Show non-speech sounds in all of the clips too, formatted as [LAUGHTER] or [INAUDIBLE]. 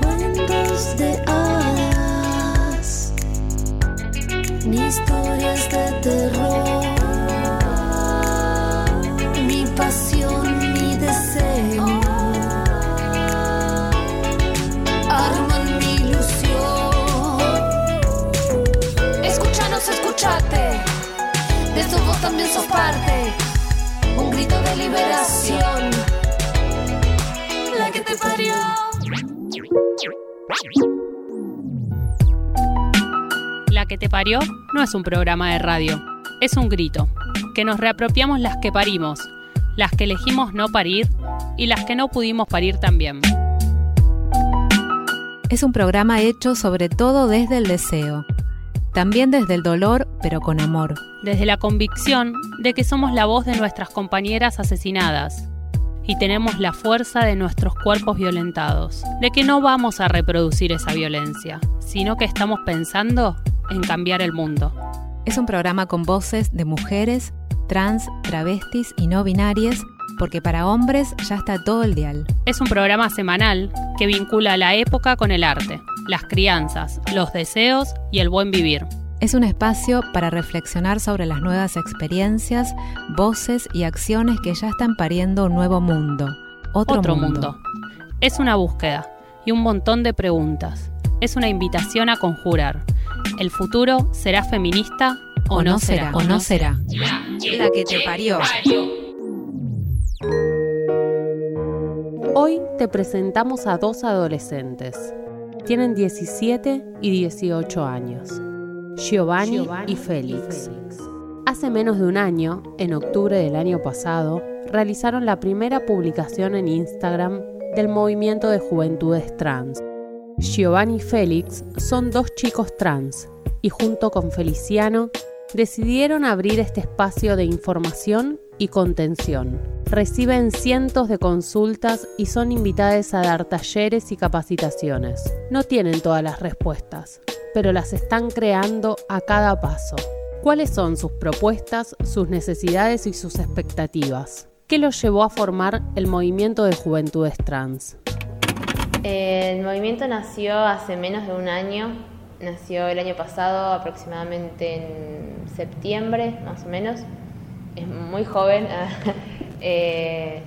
Cuentos de hadas, historias de terror. Ni pasión, ni deseo. Arman mi ilusión. Escúchanos, escúchate. De tu voz también sos parte. Un grito de liberación. Parió no es un programa de radio, es un grito, que nos reapropiamos las que parimos, las que elegimos no parir y las que no pudimos parir también. Es un programa hecho sobre todo desde el deseo, también desde el dolor, pero con amor. Desde la convicción de que somos la voz de nuestras compañeras asesinadas y tenemos la fuerza de nuestros cuerpos violentados, de que no vamos a reproducir esa violencia, sino que estamos pensando en cambiar el mundo. Es un programa con voces de mujeres, trans, travestis y no binarias, porque para hombres ya está todo el dial. Es un programa semanal que vincula la época con el arte, las crianzas, los deseos y el buen vivir. Es un espacio para reflexionar sobre las nuevas experiencias, voces y acciones que ya están pariendo un nuevo mundo. Otro, Otro mundo. mundo. Es una búsqueda y un montón de preguntas. Es una invitación a conjurar. ¿El futuro será feminista o, no será? o no será. La que te parió. Hoy te presentamos a dos adolescentes. Tienen 17 y 18 años. Giovanni, y Félix. Hace menos de un año, en octubre del año pasado, realizaron la primera publicación en Instagram del movimiento de juventudes trans. Giovanni y Félix son dos chicos trans y junto con Feliciano decidieron abrir este espacio de información y contención. Reciben cientos de consultas y son invitadas a dar talleres y capacitaciones. No tienen todas las respuestas, pero las están creando a cada paso. ¿Cuáles son sus propuestas, sus necesidades y sus expectativas? ¿Qué los llevó a formar el movimiento de juventudes trans? El movimiento nació hace menos de un año, nació el año pasado aproximadamente en septiembre, más o menos. Es muy joven. [LAUGHS] Eh,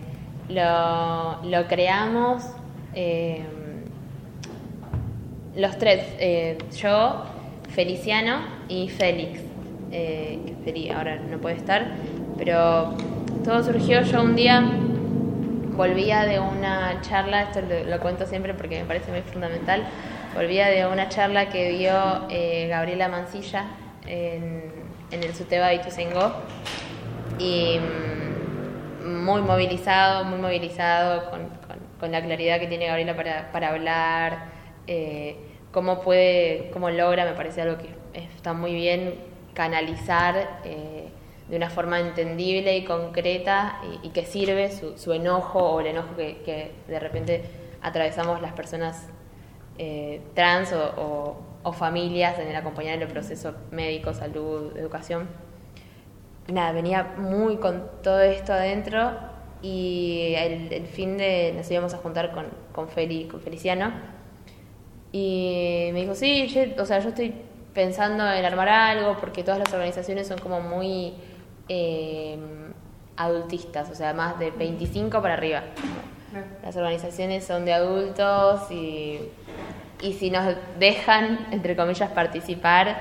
lo, lo creamos eh, los tres, eh, yo, Feliciano y Félix, que ahora no puede estar, pero todo surgió yo un día volvía de una charla, esto lo, cuento siempre porque me parece muy fundamental, volvía de una charla que dio eh, Gabriela Mancilla en, el Suteba de Ituzaingó y mm, muy movilizado, muy movilizado con, con- con la claridad que tiene Gabriela para, para hablar, eh, cómo puede, cómo logra, me parece algo que está muy bien canalizar eh, de una forma entendible y concreta y, que sirve su, su enojo o el enojo que, de repente atravesamos las personas eh, trans o, o- o familias en el acompañar el proceso médico, salud, educación. Nada, venía muy con todo esto adentro y el, fin de nos íbamos a juntar con, con, Feli, con Feliciano y me dijo, sí, o sea, yo estoy pensando en armar algo porque todas las organizaciones son como muy eh, adultistas, o sea, más de 25 para arriba. Las organizaciones son de adultos y y si nos dejan, entre comillas, participar,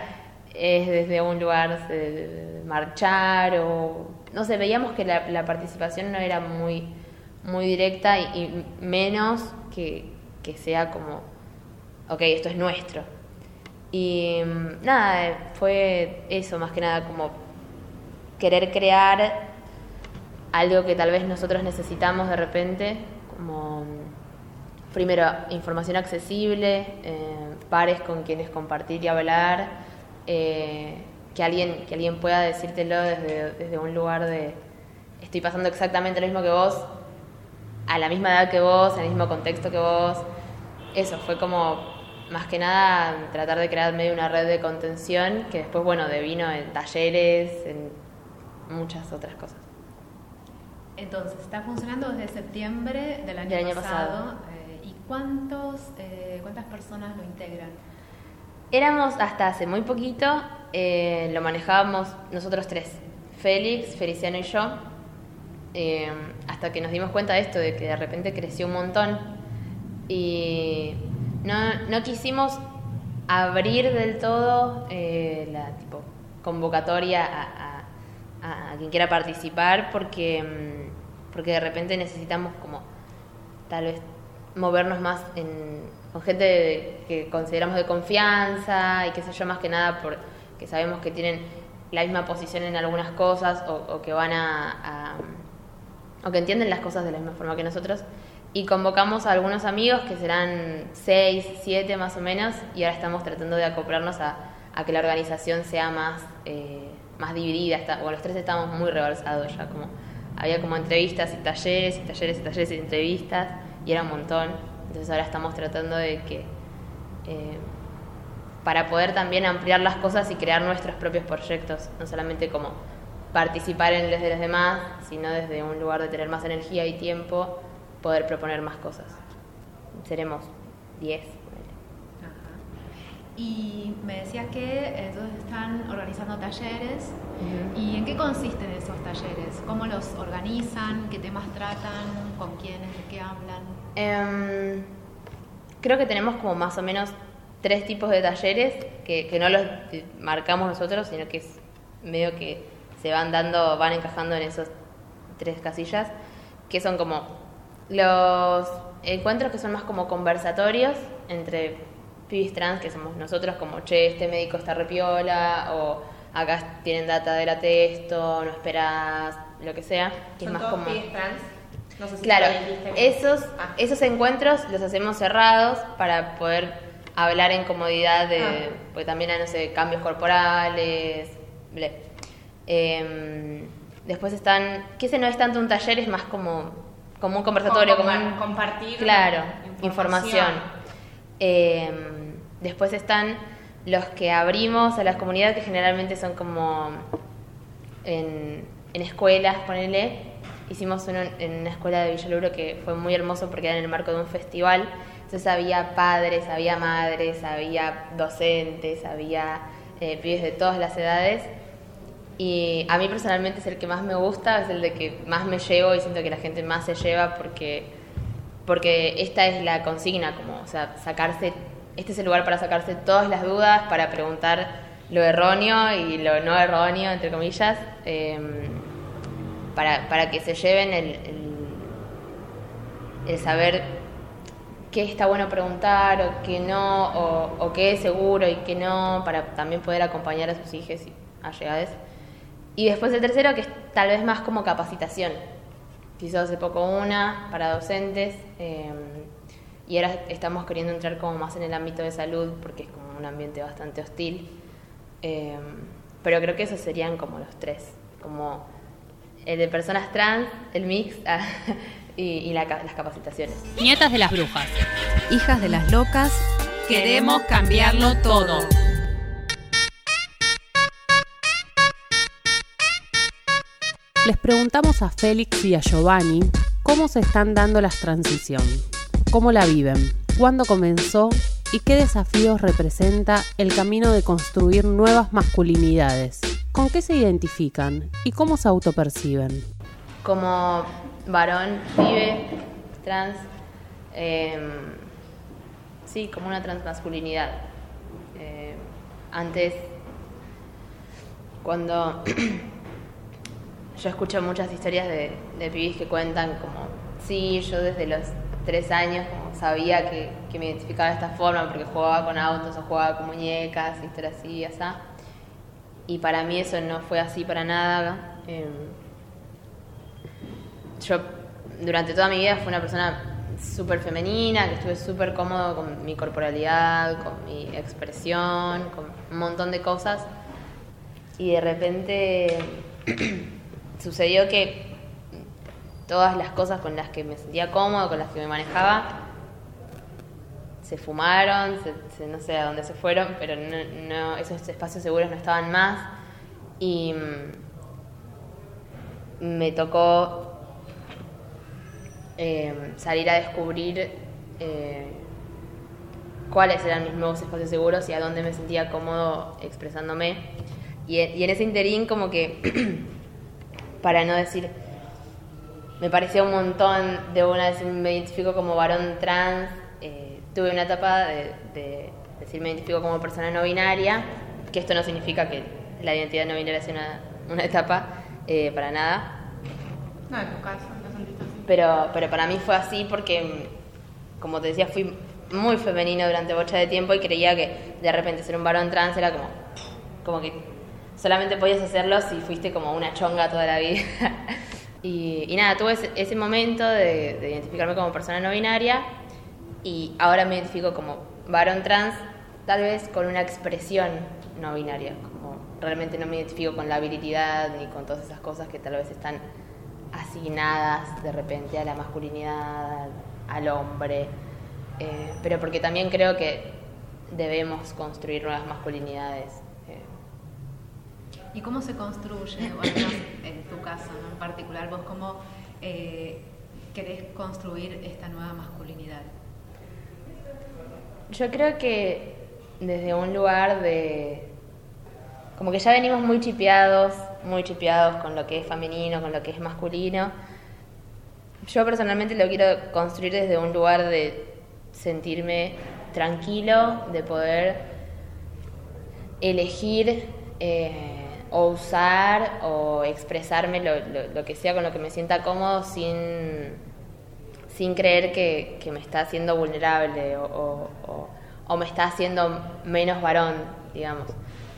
es desde un lugar marchar o, no sé, veíamos que la, participación no era muy, muy directa y, menos que, que sea como, ok, esto es nuestro. Y mm, nada, fue eso, más que nada como querer crear algo que tal vez nosotros necesitamos de repente, como primero información accesible, eh, pares con quienes compartir y hablar, eh, que, alguien, que alguien pueda decírtelo desde, desde un lugar de estoy pasando exactamente lo mismo que vos, a la misma edad que vos, en el mismo contexto que vos. Eso fue como más que nada tratar de crear medio una red de contención que después, bueno, devino en talleres, en muchas otras cosas. Entonces, está funcionando desde septiembre del año, pasado. Eh, ¿Y cuántos, eh, cuántas personas lo integran? Éramos hasta hace muy poquito, eh, lo manejábamos nosotros tres, Félix, Feliciano y yo, hasta que nos dimos cuenta de esto, de que de repente creció un montón. Y no, no quisimos abrir del todo la tipo, convocatoria a, a, quien quiera participar porque, mm, porque de repente necesitamos como tal vez movernos más con gente que consideramos de confianza y qué sé yo, más que nada porque sabemos que tienen la misma posición en algunas cosas o, o que van a, a, o que entienden las cosas de la misma forma que nosotros. Y convocamos a algunos amigos que serán seis, siete más o menos y ahora estamos tratando de acoplarnos a, que la organización sea más, eh, más dividida. Está, bueno, los tres estamos muy rebalsados ya, como había como entrevistas y talleres y talleres y talleres y entrevistas y era un montón. Entonces ahora estamos tratando de que eh, para poder también ampliar las cosas y crear nuestros propios proyectos, no solamente como participar en los de los demás, sino desde un lugar de tener más energía y tiempo poder proponer más cosas. Seremos 10. Y me decías que entonces están organizando talleres. ¿Y en qué consisten esos talleres? ¿Cómo los organizan? ¿Qué temas tratan? ¿Con quiénes? ¿De qué hablan? Em, creo que tenemos como más o menos tres tipos de talleres que, que no los marcamos nosotros, sino que es medio que se van dando, van encajando en esos tres casillas, que son como los encuentros que son más como conversatorios entre pibis trans, que somos nosotros, como, che, este médico está repiola, o acá tienen data de la texto, no esperas, lo que sea. Que es más como... trans? No sé si claro, esos, ah. esos encuentros los hacemos cerrados para poder hablar en comodidad de, ah. pues también hay, no sé, cambios corporales, em, después están, que ese no es tanto un taller, es más como como un conversatorio, como, un, compartir claro, información. Em, después están los que abrimos a las comunidades, que generalmente son como en, en escuelas, ponele. Hicimos uno en una escuela de Villaluro que fue muy hermoso porque era en el marco de un festival. Entonces había padres, había madres, había docentes, había eh, pibes de todas las edades y a mí personalmente es el que más me gusta, es el de que más me llevo y siento que la gente más se lleva porque, porque esta es la consigna, como, o sea, sacarse, este es el lugar para sacarse todas las dudas, para preguntar lo erróneo y lo no erróneo, entre comillas, em, para, para, que se lleven el, el, saber qué está bueno preguntar o qué no, o, o, qué es seguro y qué no, para también poder acompañar a sus hijos y allegados. Y después el tercero, que es tal vez más como capacitación. Hizo hace poco una para docentes eh, y ahora estamos queriendo entrar como más en el ámbito de salud porque es como un ambiente bastante hostil. Eh, pero creo que esos serían como los tres, como el de personas trans, el mix [LAUGHS] ah, y, las capacitaciones. Nietas de las brujas. Hijas de las locas. Queremos cambiarlo todo. Les preguntamos a Félix y a Giovanni cómo se están dando las transiciones, cómo la viven, cuándo comenzó y qué desafíos representa el camino de construir nuevas masculinidades, con qué se identifican y cómo se autoperciben. Como varón, vive, trans, em, sí, como una transmasculinidad. Eh, antes, cuando [CLEARS THROAT] yo escucho muchas historias de, de pibis que cuentan como, sí, yo desde los tres años sabía que, me identificaba de esta forma porque jugaba con autos o jugaba con muñecas, historias así, así. Y para mí eso no fue así para nada. Em, yo durante toda mi vida fui una persona súper femenina, que estuve súper cómodo con mi corporalidad, con mi expresión, con un montón de cosas. Y de repente [CLEARS THROAT] sucedió que todas las cosas con las que me sentía cómodo, con las que me manejaba, se fumaron, no sé a dónde se fueron, pero no, esos espacios seguros no estaban más. Y mm, me tocó eh, salir a descubrir eh, cuáles eran mis nuevos espacios seguros y a dónde me sentía cómodo expresándome. Y, y en ese interín como que, [CLEARS THROAT] para no decir me pareció un montón, de una vez me identifico como varón trans, eh, tuve una etapa de, decir me identifico como persona no binaria, que esto no significa que la identidad no binaria sea una, etapa, eh, para nada. No, en tu caso, no sentiste así. Pero, pero para mí fue así porque, como te decía, fui muy femenino durante bocha de tiempo y creía que de repente ser un varón trans era como, como que solamente podías hacerlo si fuiste como una chonga toda la vida. [LAUGHS] Y, nada, tuve ese, momento de, identificarme como persona no binaria y ahora me identifico como varón trans, tal vez con una expresión no binaria, como realmente no me identifico con la virilidad ni con todas esas cosas que tal vez están asignadas de repente a la masculinidad, al hombre, eh, pero porque también creo que debemos construir nuevas masculinidades ¿Y cómo se construye, en tu caso en particular, vos cómo eh, querés construir esta nueva masculinidad? Yo creo que desde un lugar de... Como que ya venimos muy chipeados, muy chipeados con lo que es femenino, con lo que es masculino. Yo personalmente lo quiero construir desde un lugar de sentirme tranquilo, de poder elegir eh, o usar o expresarme lo, lo, que sea con lo que me sienta cómodo sin, sin creer que, me está haciendo vulnerable o, o, me está haciendo menos varón, digamos.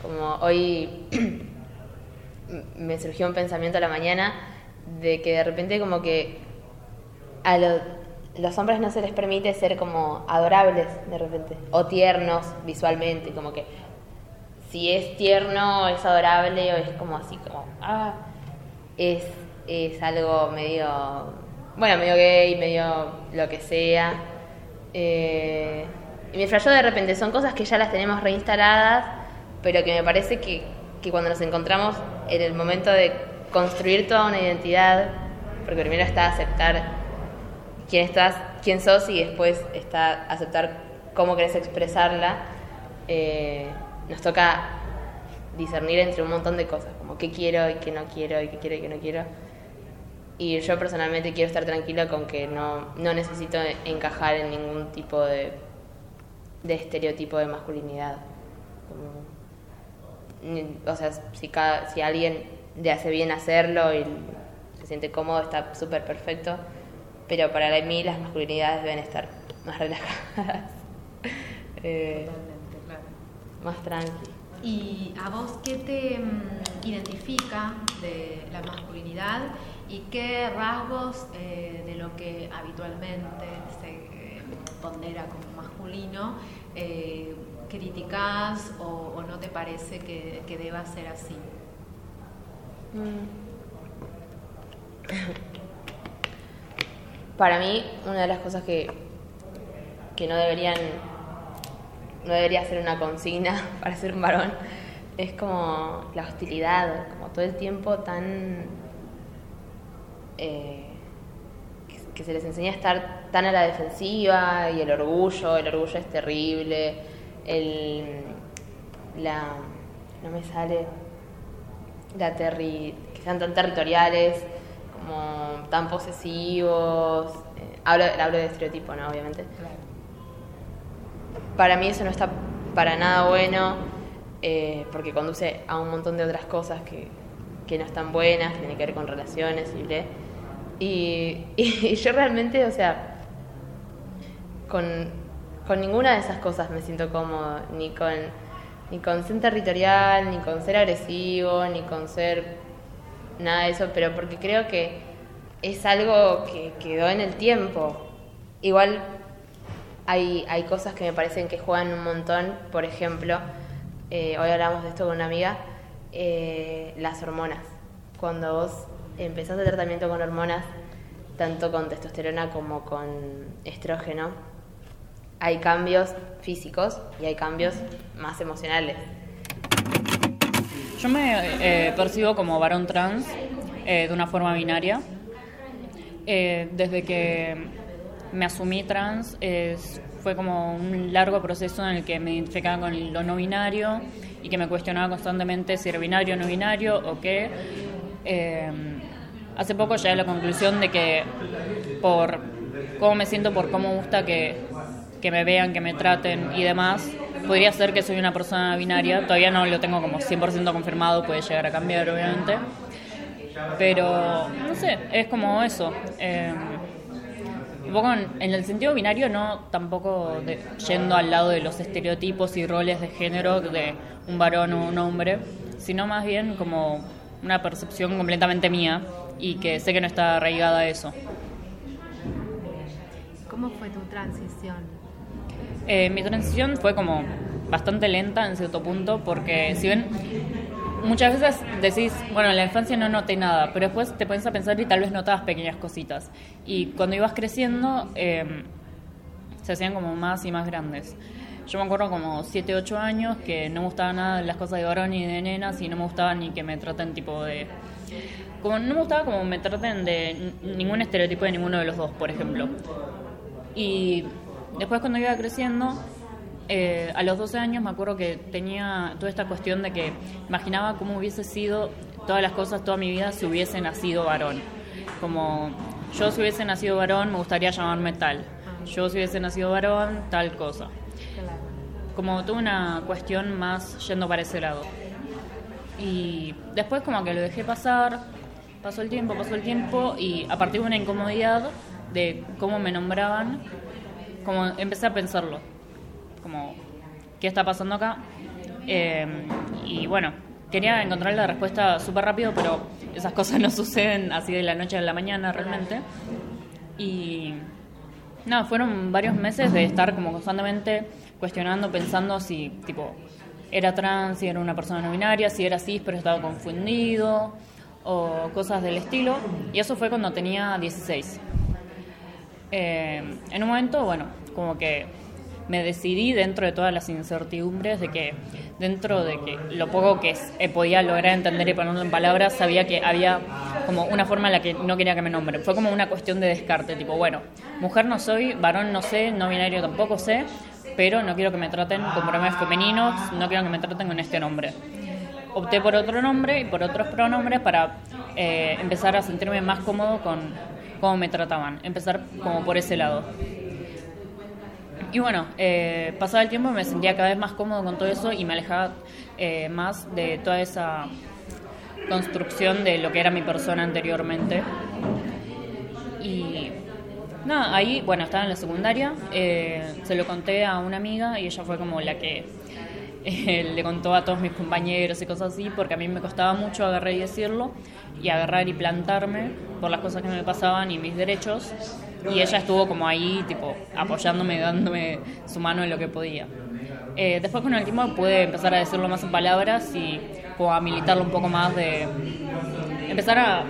Como hoy [CLEARS THROAT] me surgió un pensamiento a la mañana de que de repente como que a los hombres no se les permite ser como adorables de repente o tiernos visualmente, como que si es tierno, es adorable o es como así, como, ah, es, es algo medio, bueno, medio gay, medio lo que sea. Eh, y me falló de repente, son cosas que ya las tenemos reinstaladas, pero que me parece que, que cuando nos encontramos en el momento de construir toda una identidad, porque primero está aceptar quién estás, quién sos y después está aceptar cómo querés expresarla. Eh, nos toca discernir entre un montón de cosas, como qué quiero y qué no quiero y qué quiero y qué no quiero. Y yo personalmente quiero estar tranquila con que no, necesito encajar en ningún tipo de, de estereotipo de masculinidad. o sea, si, cada, si alguien le hace bien hacerlo y se siente cómodo, está súper perfecto. Pero para mí las masculinidades deben estar más [LAUGHS] relajadas. eh, más tranqui. ¿Y a vos qué te mm, identifica de la masculinidad y qué rasgos eh, de lo que habitualmente se eh, pondera como masculino eh, criticás o, no te parece que, deba ser así? Mm. [LAUGHS] Para mí, una de las cosas que, que no deberían no debería ser una consigna [LAUGHS] para ser un varón, es como la hostilidad, como todo el tiempo tan... Eh, que, se les enseña a estar tan a la defensiva y el orgullo, el orgullo es terrible, el... la... no me sale... la terri... que sean tan territoriales, como tan posesivos, eh, hablo, hablo de estereotipo, ¿no? Obviamente. Para mí eso no está para nada bueno, eh, porque conduce a un montón de otras cosas que, que no están buenas, que tienen que ver con relaciones y ble. Y, [LAUGHS] y, yo realmente, o sea, con, con, ninguna de esas cosas me siento cómodo, ni con, ni con ser territorial, ni con ser agresivo, ni con ser nada de eso, pero porque creo que es algo que quedó en el tiempo. Igual hay, hay cosas que me parecen que juegan un montón, por ejemplo, eh, hoy hablamos de esto con una amiga, eh, las hormonas. Cuando vos empezás el tratamiento con hormonas, tanto con testosterona como con estrógeno, hay cambios físicos y hay cambios más emocionales. Yo me eh, percibo como varón trans de una forma binaria. desde que me asumí trans, es, fue como un largo proceso en el que me identificaba con lo no binario y que me cuestionaba constantemente si era binario o no binario o qué. Eh, hace poco llegué a la conclusión de que por cómo me siento, por cómo gusta que, que me vean, que me traten y demás, podría ser que soy una persona binaria. Todavía no lo tengo como 100% confirmado, puede llegar a cambiar obviamente. Pero, no sé, es como eso. Eh, un poco en, el sentido binario, no tampoco yendo al lado de los estereotipos y roles de género de un varón o un hombre, sino más bien como una percepción completamente mía y que sé que no está arraigada a eso. ¿Cómo fue tu transición? Eh, mi transición fue como bastante lenta en cierto punto porque si ven muchas veces decís, bueno, en la infancia no noté nada, pero después te pones a pensar y tal vez notabas pequeñas cositas. Y cuando ibas creciendo, em, se hacían como más y más grandes. Yo me acuerdo como 7, 8 años que no me gustaban nada las cosas de varón y de nenas y no me gustaba ni que me traten tipo de... Como no me gustaba como me traten de ningún estereotipo de ninguno de los dos, por ejemplo. Y después cuando iba creciendo eh, a los 12 años me acuerdo que tenía toda esta cuestión de que imaginaba cómo hubiese sido todas las cosas, toda mi vida, si hubiese nacido varón. Como yo si hubiese nacido varón me gustaría llamarme tal. Yo si hubiese nacido varón, tal cosa. Como tuve una cuestión más yendo para ese lado. Y después como que lo dejé pasar, pasó el tiempo, pasó el tiempo y a partir de una incomodidad de cómo me nombraban, como empecé a pensarlo como, ¿qué está pasando acá? Eh, y bueno, quería encontrar la respuesta súper rápido, pero esas cosas no [LAUGHS] suceden así de la noche a la mañana realmente. Y nada, fueron varios meses de estar como constantemente cuestionando, pensando si, tipo, era trans, si era una persona no binaria, si era cis, pero estaba confundido, o cosas del estilo. Y eso fue cuando tenía 16. Eh, en un momento, bueno, como que me decidí dentro de todas las incertidumbres de que dentro de que lo poco que eh, podía lograr entender y ponerlo en palabras, sabía que había como una forma en la que no quería que me nombren. Fue como una cuestión de descarte, tipo, bueno, mujer no soy, varón no sé, no binario tampoco sé, pero no quiero que me traten con pronombres femeninos, no quiero que me traten con este nombre. Opté por otro nombre y por otros pronombres para eh, empezar a sentirme más cómodo con cómo me trataban, empezar como por ese lado. Y bueno, eh, pasado el tiempo me sentía cada vez más cómodo con todo eso y me alejaba eh, más de toda esa construcción de lo que era mi persona anteriormente. Y nada, ahí, bueno, estaba en la secundaria, eh, se lo conté a una amiga y ella fue como la que eh, le contó a todos mis compañeros y cosas así, porque a mí me costaba mucho agarrar y decirlo, y agarrar y plantarme por las cosas que me pasaban y mis derechos y ella estuvo como ahí, tipo, apoyándome, dándome su mano en lo que podía. Eh, después con el tiempo pude empezar a decirlo más en palabras y como a militarlo un poco más de empezar a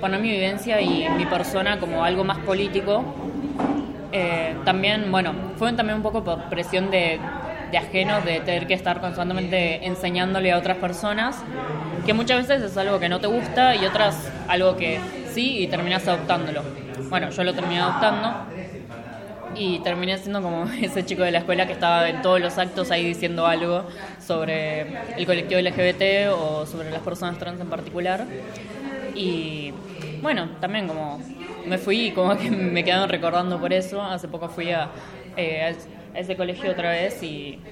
poner mi vivencia y mi persona como algo más político. Eh, también, bueno, fue también un poco por presión de, de ajenos, de tener que estar constantemente enseñándole a otras personas, que muchas veces es algo que no te gusta y otras algo que sí y terminas adoptándolo. Bueno, yo lo terminé adoptando y terminé siendo como [LAUGHS] ese chico de la escuela que estaba en todos los actos ahí diciendo algo sobre el colectivo LGBT o sobre las personas trans en particular. Y bueno, también como me fui y como que [LAUGHS] me quedaron recordando por eso. Hace poco fui a, eh, a ese colegio otra vez y,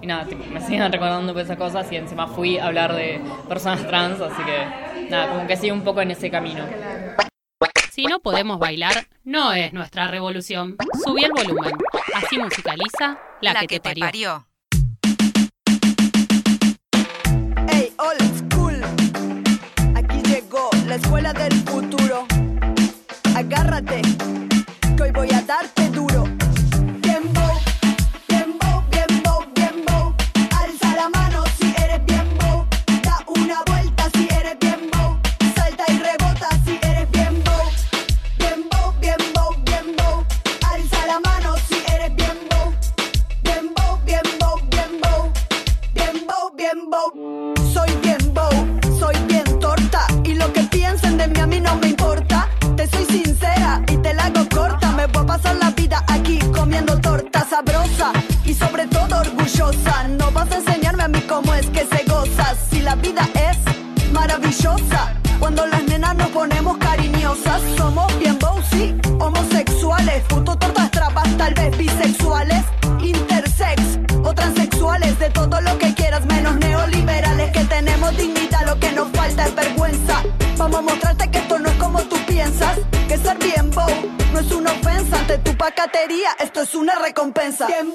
y nada, me [LAUGHS] siguen recordando por esas cosas y encima fui a hablar de personas trans, así que nada, como que sigo un poco en ese camino. Si no podemos bailar, no es nuestra revolución. Subí el volumen. Así musicaliza la, que, te parió. Hey, old school. Aquí llegó la escuela del futuro. Agárrate, que hoy voy a darte bow no es una ofensa ante tu pacatería, esto es una recompensa. Bien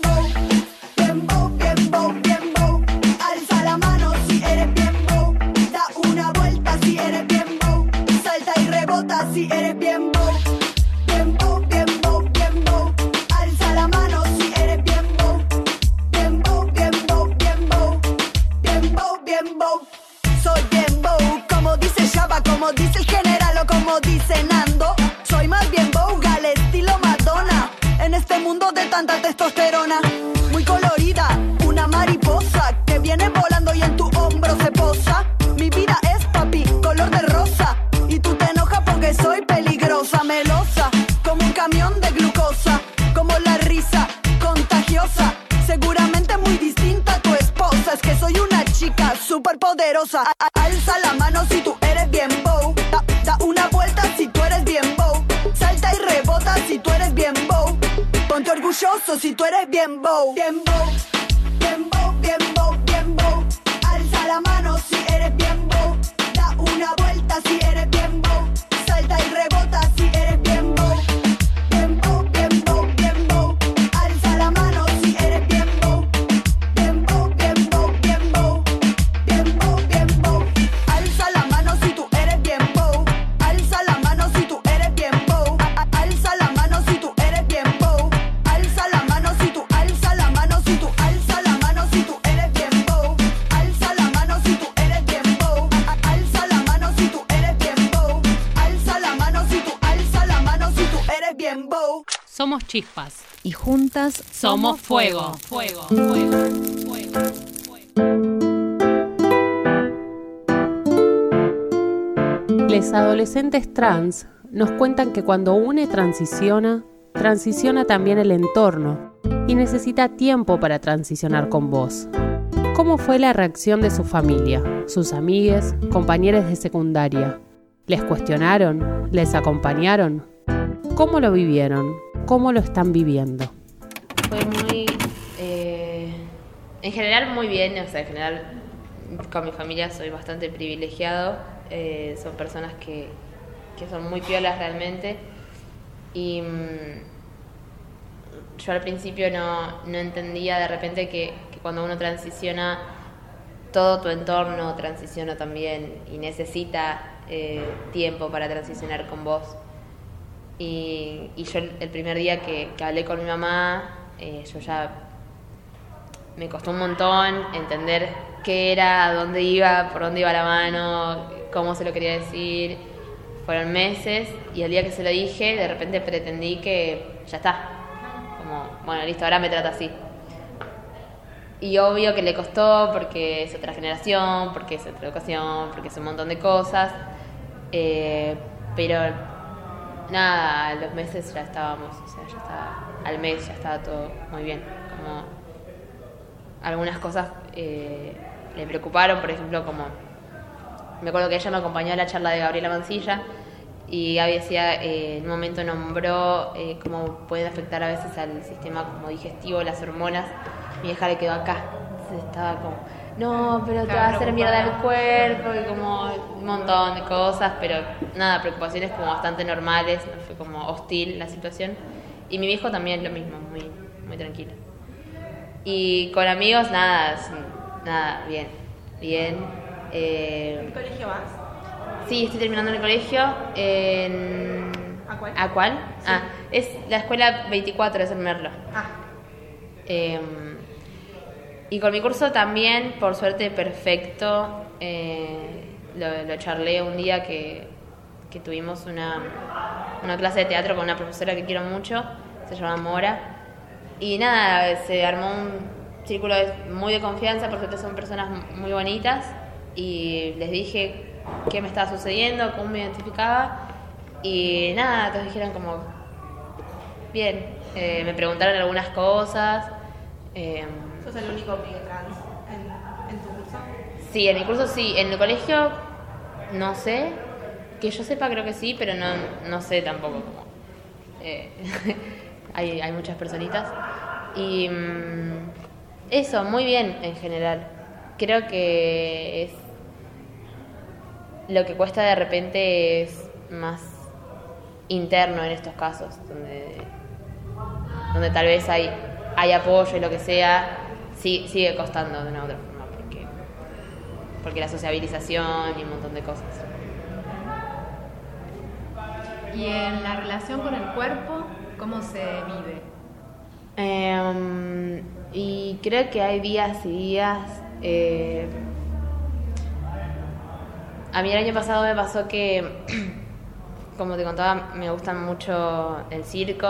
Orgulloso si tú eres bien bow. Bien bow, bien bow, bien bow, bien bow. Alza la mano si eres bien bow. Da una vuelta si eres Somos fuego. Fuego, fuego, fuego. Les adolescentes trans nos cuentan que cuando une transiciona, transiciona también el entorno y necesita tiempo para transicionar con vos. ¿Cómo fue la reacción de su familia, sus amigues, compañeros de secundaria? ¿Les cuestionaron? ¿Les acompañaron? ¿Cómo lo vivieron? ¿Cómo lo están viviendo? En general, muy bien. O sea, en general, con mi familia soy bastante privilegiado. eh, son personas que, que son muy piolas realmente. Y mm, yo al principio no, no entendía de repente que, cuando uno transiciona, todo tu entorno transiciona también y necesita eh, tiempo para transicionar con vos. Y, yo el primer día que, que hablé con mi mamá, eh, yo ya me costó un montón entender qué era, dónde iba, por dónde iba la mano, cómo se lo quería decir. Fueron meses y el día que se lo dije, de repente pretendí que ya está. Como, bueno, listo, ahora me trata así. Y obvio que le costó porque es otra generación, porque es otra educación, porque es un montón de cosas. Eh, pero nada, a los meses ya estábamos, o sea, ya estaba, al mes ya estaba todo muy bien. Algunas cosas eh, le preocuparon, por ejemplo, como me acuerdo que ella me acompañó a la charla de Gabriela Mancilla Y Gaby decía, eh, en un momento nombró eh, cómo pueden afectar a veces al sistema como digestivo, las hormonas. Mi hija le quedó acá. Entonces estaba como, no, pero te va a hacer mierda el cuerpo y como un montón de cosas, pero nada, preocupaciones como bastante normales, no fue como hostil la situación. Y mi viejo también lo mismo, muy, muy tranquilo. Y con amigos, nada, nada, bien, bien. Eh, ¿Qué colegio vas? Sí, estoy terminando en el colegio. En... ¿A cuál? ¿A cuál? Ah, es la escuela 24, es en Merlo. Ah, Eh, y con mi curso también, por suerte, perfecto. Eh, lo, lo charlé un día que, que tuvimos una, una clase de teatro con una profesora que quiero mucho, se llama Mora. Y nada, se armó un círculo muy de confianza, por suerte son personas muy bonitas. Y les dije qué me estaba sucediendo, cómo me identificaba. Y nada, todos dijeron como, Bien, eh, me preguntaron algunas cosas. eh, sos el único pibe trans en, en tu curso. sí, en mi curso sí, en el colegio no sé. Que yo sepa creo que sí, pero no, no sé tampoco cómo. eh, [LAUGHS] hay, hay muchas personitas. Y mm, eso, muy bien en general. Creo que es lo que cuesta de repente es más interno en estos casos, donde, donde tal vez hay, hay apoyo y lo que sea, sí, sigue costando de una u otra forma, porque, porque la sociabilización y un montón de cosas. Y en la relación con el cuerpo, ¿cómo se vive? Em, y creo que hay días y días. eh, a mí el año pasado me pasó que, [CLEARS THROAT] como te contaba, me gustan mucho el circo.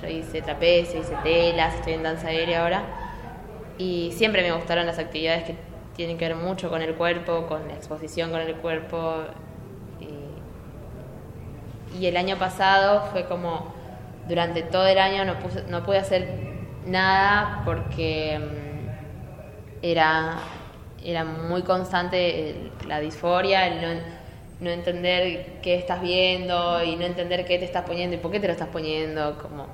Yo hice trapecio, hice telas, estoy en danza aérea ahora. Y siempre me gustaron las actividades que tienen que ver mucho con el cuerpo, con la exposición con el cuerpo. Y, y el año pasado fue como, durante todo el año no, puse- no pude hacer nada porque mm, era, era muy constante la disforia, el no, no entender qué estás viendo y no entender qué te estás poniendo y por qué te lo estás poniendo. Como,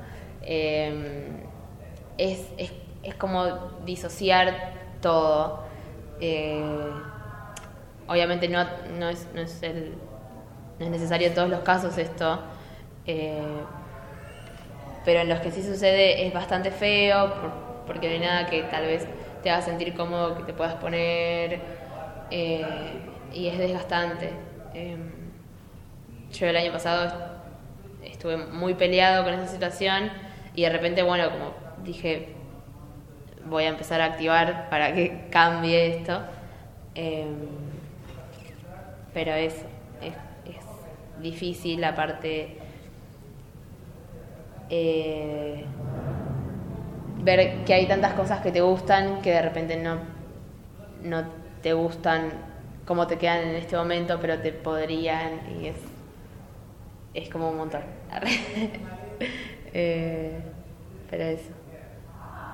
eh, es, es, es como disociar todo. Eh, obviamente no, no, es, no, es el, no es necesario en todos los casos esto, eh, pero en los que sí sucede es bastante feo por- porque no hay nada que tal vez te haga sentir cómodo que te puedas poner eh, y es desgastante. Eh, yo el año pasado est- estuve muy peleado con esa situación y de repente, bueno, como dije, voy a empezar a activar para que [LAUGHS] cambie esto. Eh, pero es, es, es difícil, aparte, eh, ver que hay tantas cosas que te gustan que de repente no, no te gustan como te quedan en este momento, pero te podrían y es, es como un montón. [LAUGHS] Eh, pero eso.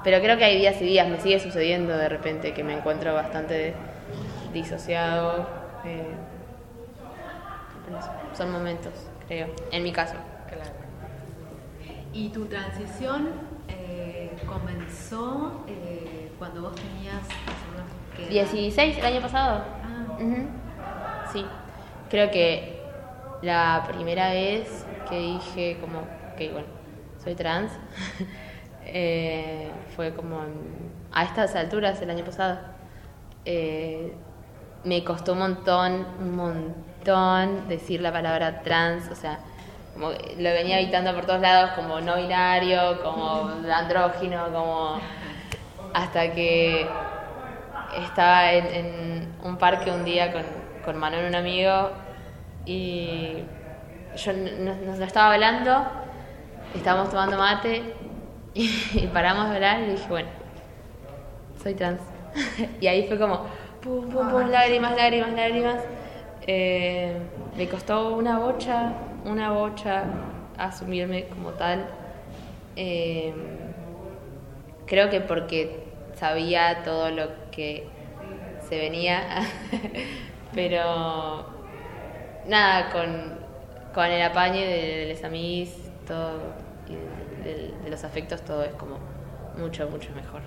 Pero creo que hay días y días, me sigue sucediendo de repente que me encuentro bastante disociado. eh, son momentos, creo, en mi caso. Y tu transición eh, comenzó eh, cuando vos tenías ¿qué edad? 16 el año pasado. Ah. Ujú. Sí, creo que la primera vez que dije como, que bueno, soy trans, [LAUGHS] eh, fue como a estas alturas el año pasado. Eh, me costó un montón, un montón decir la palabra trans, o sea, como que lo venía evitando por todos lados, como no binario, como andrógino, como hasta que estaba en, en un parque un día con, con Manuel, un amigo, y yo no- nos lo estaba hablando, estábamos tomando mate, [LAUGHS] y, paramos de hablar y dije, bueno, soy trans. [LAUGHS] y ahí fue como, pum, pum, pum, lágrimas, lágrimas, lágrimas. Eh, me costó una bocha, una bocha asumirme como tal. Eh, creo que porque sabía todo lo que se venía, [LAUGHS] pero nada, con, con el apañe de, de los amigos, todo, y de, de los afectos, todo es como mucho, mucho mejor.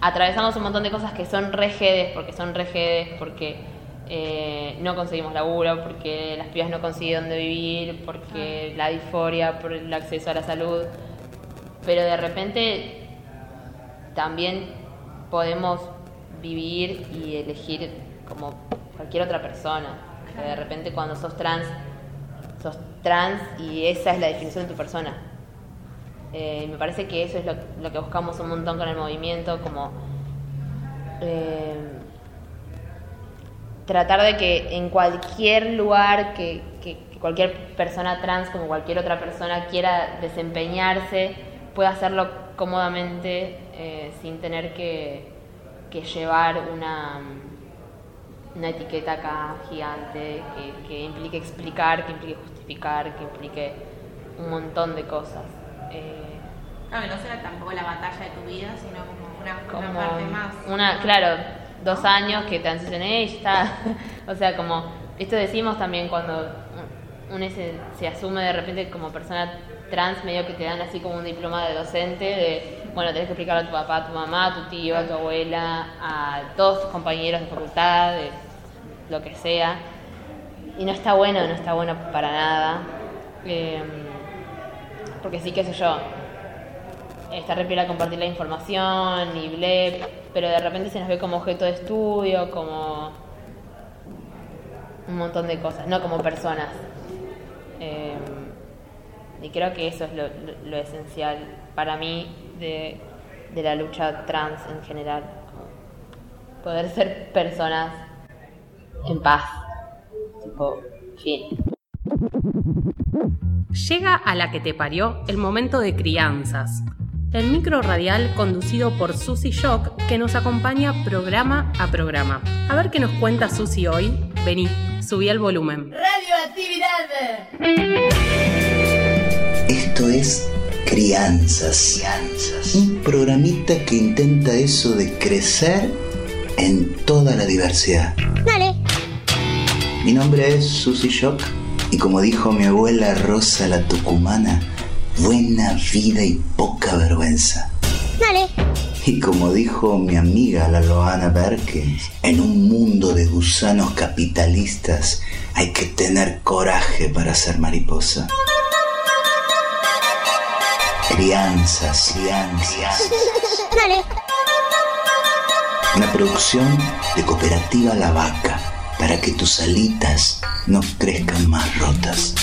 Atravesamos un montón de cosas que son rejedes, porque son rejedes, porque eh, no conseguimos laburo, porque las pibas no consiguen dónde vivir, porque la disforia, por el acceso a la salud. Pero de repente también podemos vivir y elegir como cualquier otra persona. Que de repente cuando sos trans, sos trans y esa es la definición de tu persona. Eh, me parece que eso es lo, lo, que buscamos un montón con el movimiento, como eh, tratar de que en cualquier lugar que, que, que, cualquier persona trans, como cualquier otra persona, quiera desempeñarse, pueda hacerlo cómodamente eh, sin tener que, que llevar una, una, etiqueta acá gigante que, que implique explicar, que implique justificar, que implique un montón de cosas. Eh, claro, no sea tampoco la batalla de tu vida, sino como una, como una parte más. Una, claro, dos años que transicioné y está. [LAUGHS] o sea, como esto decimos también cuando uno se, se, asume de repente como persona trans, medio que te dan así como un diploma de docente, de, bueno, tenés que explicarle a tu papá, a tu mamá, a tu tío, a tu abuela, a todos tus compañeros de facultad, de lo que sea. Y no está bueno, no está bueno para nada. Eh, porque sí, qué sé yo, está repila compartir la información y ble, pero de repente se nos ve como objeto de estudio, como un montón de cosas, no como personas. Eh, y creo que eso es lo esencial para mí de, de, la lucha trans en general. Poder ser personas en paz. Tipo, fin. Llega a la que te parió el momento de crianzas. El micro radial conducido por Susy Shock que nos acompaña programa a programa. A ver qué nos cuenta Susy hoy. Vení, subí el volumen. Radioactividad. Esto es Crianzas. Crianzas. Un programita que intenta eso de crecer en toda la diversidad. Dale. Mi nombre es Susy Shock y como dijo mi abuela Rosa la Tucumana, buena vida y poca vergüenza. Dale. Y como dijo mi amiga la Loana Berkins, en un mundo de gusanos capitalistas hay que tener coraje para ser mariposa. Crianzas, crianzas. Dale. Una producción de Cooperativa La Vaca para que tus alitas no crezcan más rotas.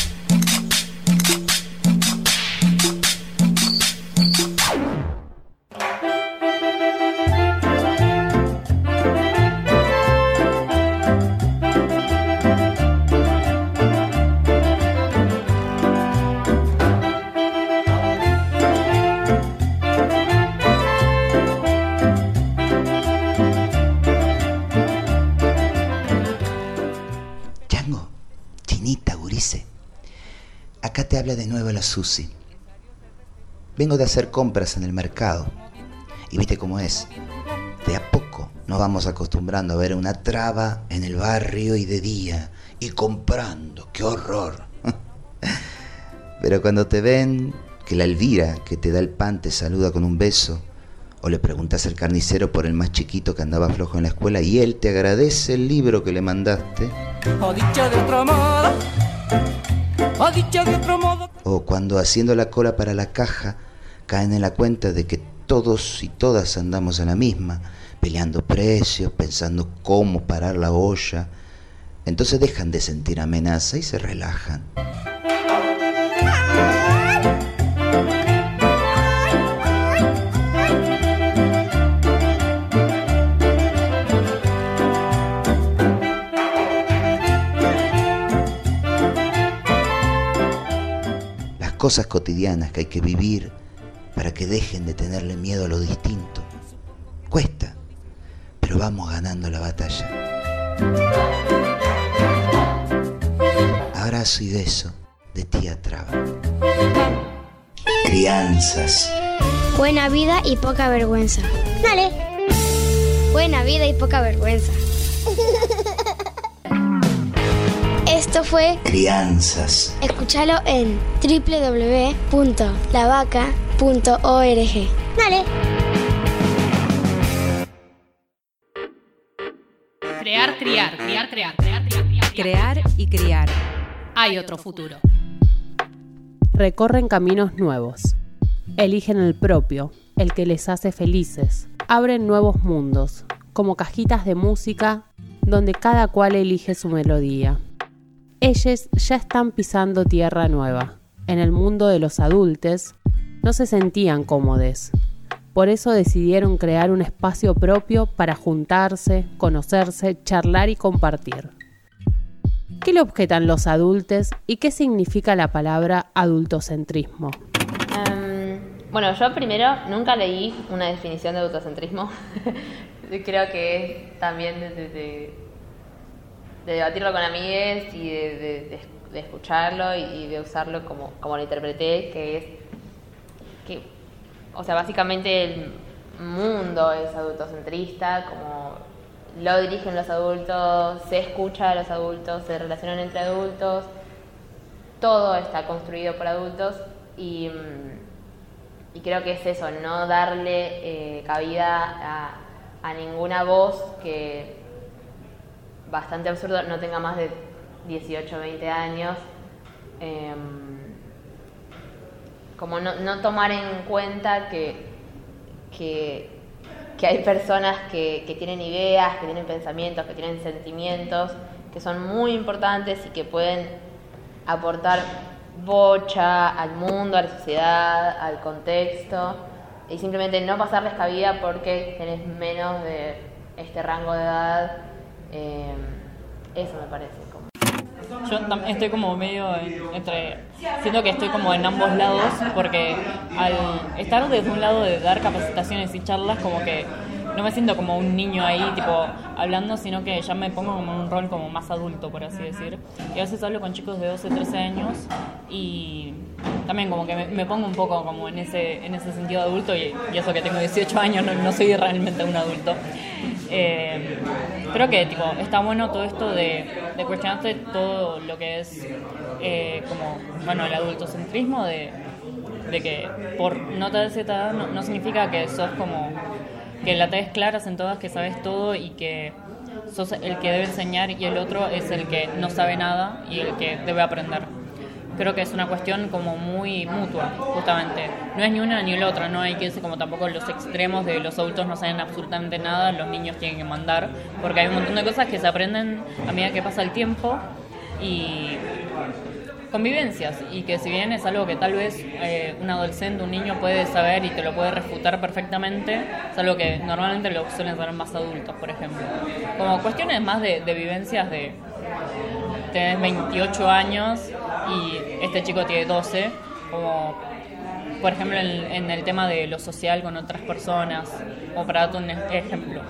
Susi. Vengo de hacer compras en el mercado. Y viste cómo es. De a poco nos vamos acostumbrando a ver una traba en el barrio y de día. Y comprando. ¡Qué horror! [LAUGHS] Pero cuando te ven que la Elvira que te da el pan te saluda con un beso, o le preguntas al carnicero por el más chiquito que andaba flojo en la escuela y él te agradece el libro que le mandaste. O cuando haciendo la cola para la caja caen en la cuenta de que todos y todas andamos en la misma, peleando precios, pensando cómo parar la olla. Entonces dejan de sentir amenaza y se relajan. Cosas cotidianas que hay que vivir para que dejen de tenerle miedo a lo distinto. Cuesta, pero vamos ganando la batalla. Abrazo y beso de tía Traba. Crianzas. Buena vida y poca vergüenza. Dale. Buena vida y poca vergüenza. Esto fue Crianzas. Escúchalo en www.lavaca.org. Dale. Crear, criar, criar, crear, crear, criar, Crear y criar. Hay otro futuro. Recorren caminos nuevos. Eligen el propio, el que les hace felices. Abren nuevos mundos, como cajitas de música donde cada cual elige su melodía. Ellos ya están pisando tierra nueva. En el mundo de los adultos no se sentían cómodos. Por eso decidieron crear un espacio propio para juntarse, conocerse, charlar y compartir. ¿Qué le objetan los adultos y qué significa la palabra adultocentrismo? Em, bueno, yo primero nunca leí una definición de adultocentrismo. [LAUGHS] Creo que es también de, de- de- de debatirlo con amigues y de, escucharlo y, de usarlo como, como lo interpreté, que es que, o sea, básicamente el mundo es adultocentrista, como lo dirigen los adultos, se escucha a los adultos, se relacionan entre adultos, todo está construido por adultos y, mm, y creo que es eso, no darle eh, cabida a ninguna voz que bastante absurdo no tenga más de 18 o 20 años. em, como no, no tomar en cuenta que, que, que hay personas que, que tienen ideas, que tienen pensamientos, que tienen sentimientos, que son muy importantes y que pueden aportar bocha al mundo, a la sociedad, al contexto, y simplemente no pasarles cabida porque tenés menos de este rango de edad. Eh, eso me parece. Como. Yo estoy como medio en- entre. Siento que estoy como en ambos lados, porque al estar desde un lado de dar capacitaciones y charlas, como que no me siento como un niño ahí, tipo, hablando, sino que ya me pongo como en un rol como más adulto, por así decir. Y a veces hablo con chicos de 12, 13 años y también como que me, me pongo un poco como en ese, en ese sentido adulto y, y eso que tengo 18 años, no, no soy realmente un adulto. Eh, creo que tipo, está bueno todo esto de, cuestionarte todo lo que es eh, como, bueno, el adultocentrismo de, que por no tener cierta edad no, no significa que sos como que la tenés claras en todas, que sabes todo y que sos el que debe enseñar y el otro es el que no sabe nada y el que debe aprender. Creo que es una cuestión como muy mutua, justamente. No es ni una ni la otra, no hay que irse como tampoco los extremos de los adultos no saben absolutamente nada, los niños tienen que mandar, porque hay un montón de cosas que se aprenden a medida que pasa el tiempo y convivencias y que si bien es algo que tal vez eh, un adolescente, un niño puede saber y te lo puede refutar perfectamente, es algo que normalmente lo suelen saber más adultos, por ejemplo. Como cuestiones más de, de vivencias de tenés 28 años y este chico tiene 12, como por ejemplo en, el tema de lo social con otras personas, o para darte un ejemplo.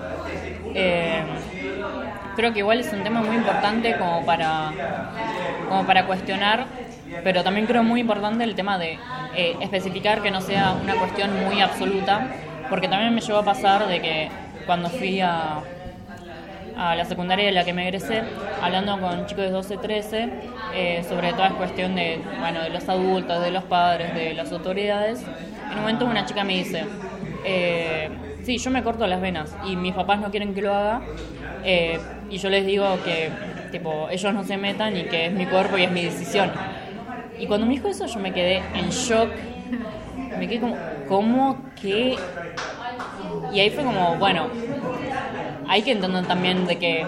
Eh, creo que igual es un tema muy importante como para, como para cuestionar, pero también creo muy importante el tema de eh, especificar que no sea una cuestión muy absoluta, porque también me llevó a pasar de que cuando fui a, a la secundaria de la que me egresé, hablando con chicos de 12, 13, eh, sobre toda la cuestión de, bueno, de los adultos, de los padres, de las autoridades. En un momento una chica me dice, eh, sí, yo me corto las venas y mis papás no quieren que lo haga, eh, y yo les digo que tipo, ellos no se metan y que es mi cuerpo y es mi decisión. Y cuando me dijo eso yo me quedé en shock, me quedé como, ¿cómo que...? Y ahí fue como, bueno, hay que entender también de que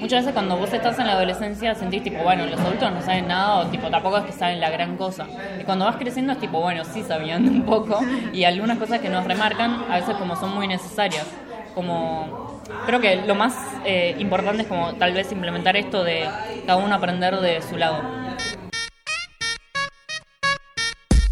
muchas veces cuando vos estás en la adolescencia sentís tipo, bueno, los adultos no saben nada o tipo tampoco es que saben la gran cosa. Y cuando vas creciendo es tipo, bueno, sí sabían un poco y algunas cosas que nos remarcan a veces como son muy necesarias. Como creo que lo más eh, importante es como tal vez implementar esto de cada uno aprender de su lado.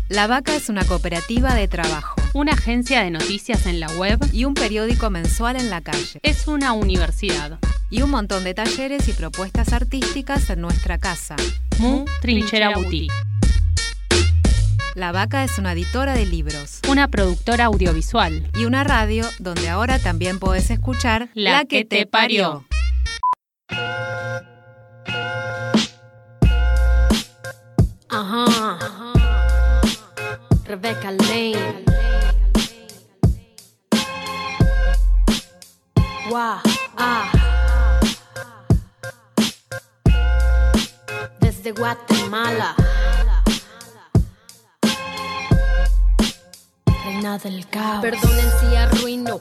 La Vaca es una cooperativa de trabajo una agencia de noticias en la web y un periódico mensual en la calle. Es una universidad. Y un montón de talleres y propuestas artísticas en nuestra casa. Mu Trinchera Boutique. La Vaca es una editora de libros, una productora audiovisual y una radio donde ahora también podés escuchar La, que, te parió. Ajá. Rebeca Lane. Ah. Desde Guatemala. Reina del caos. Perdonen si arruino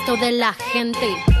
de la gente.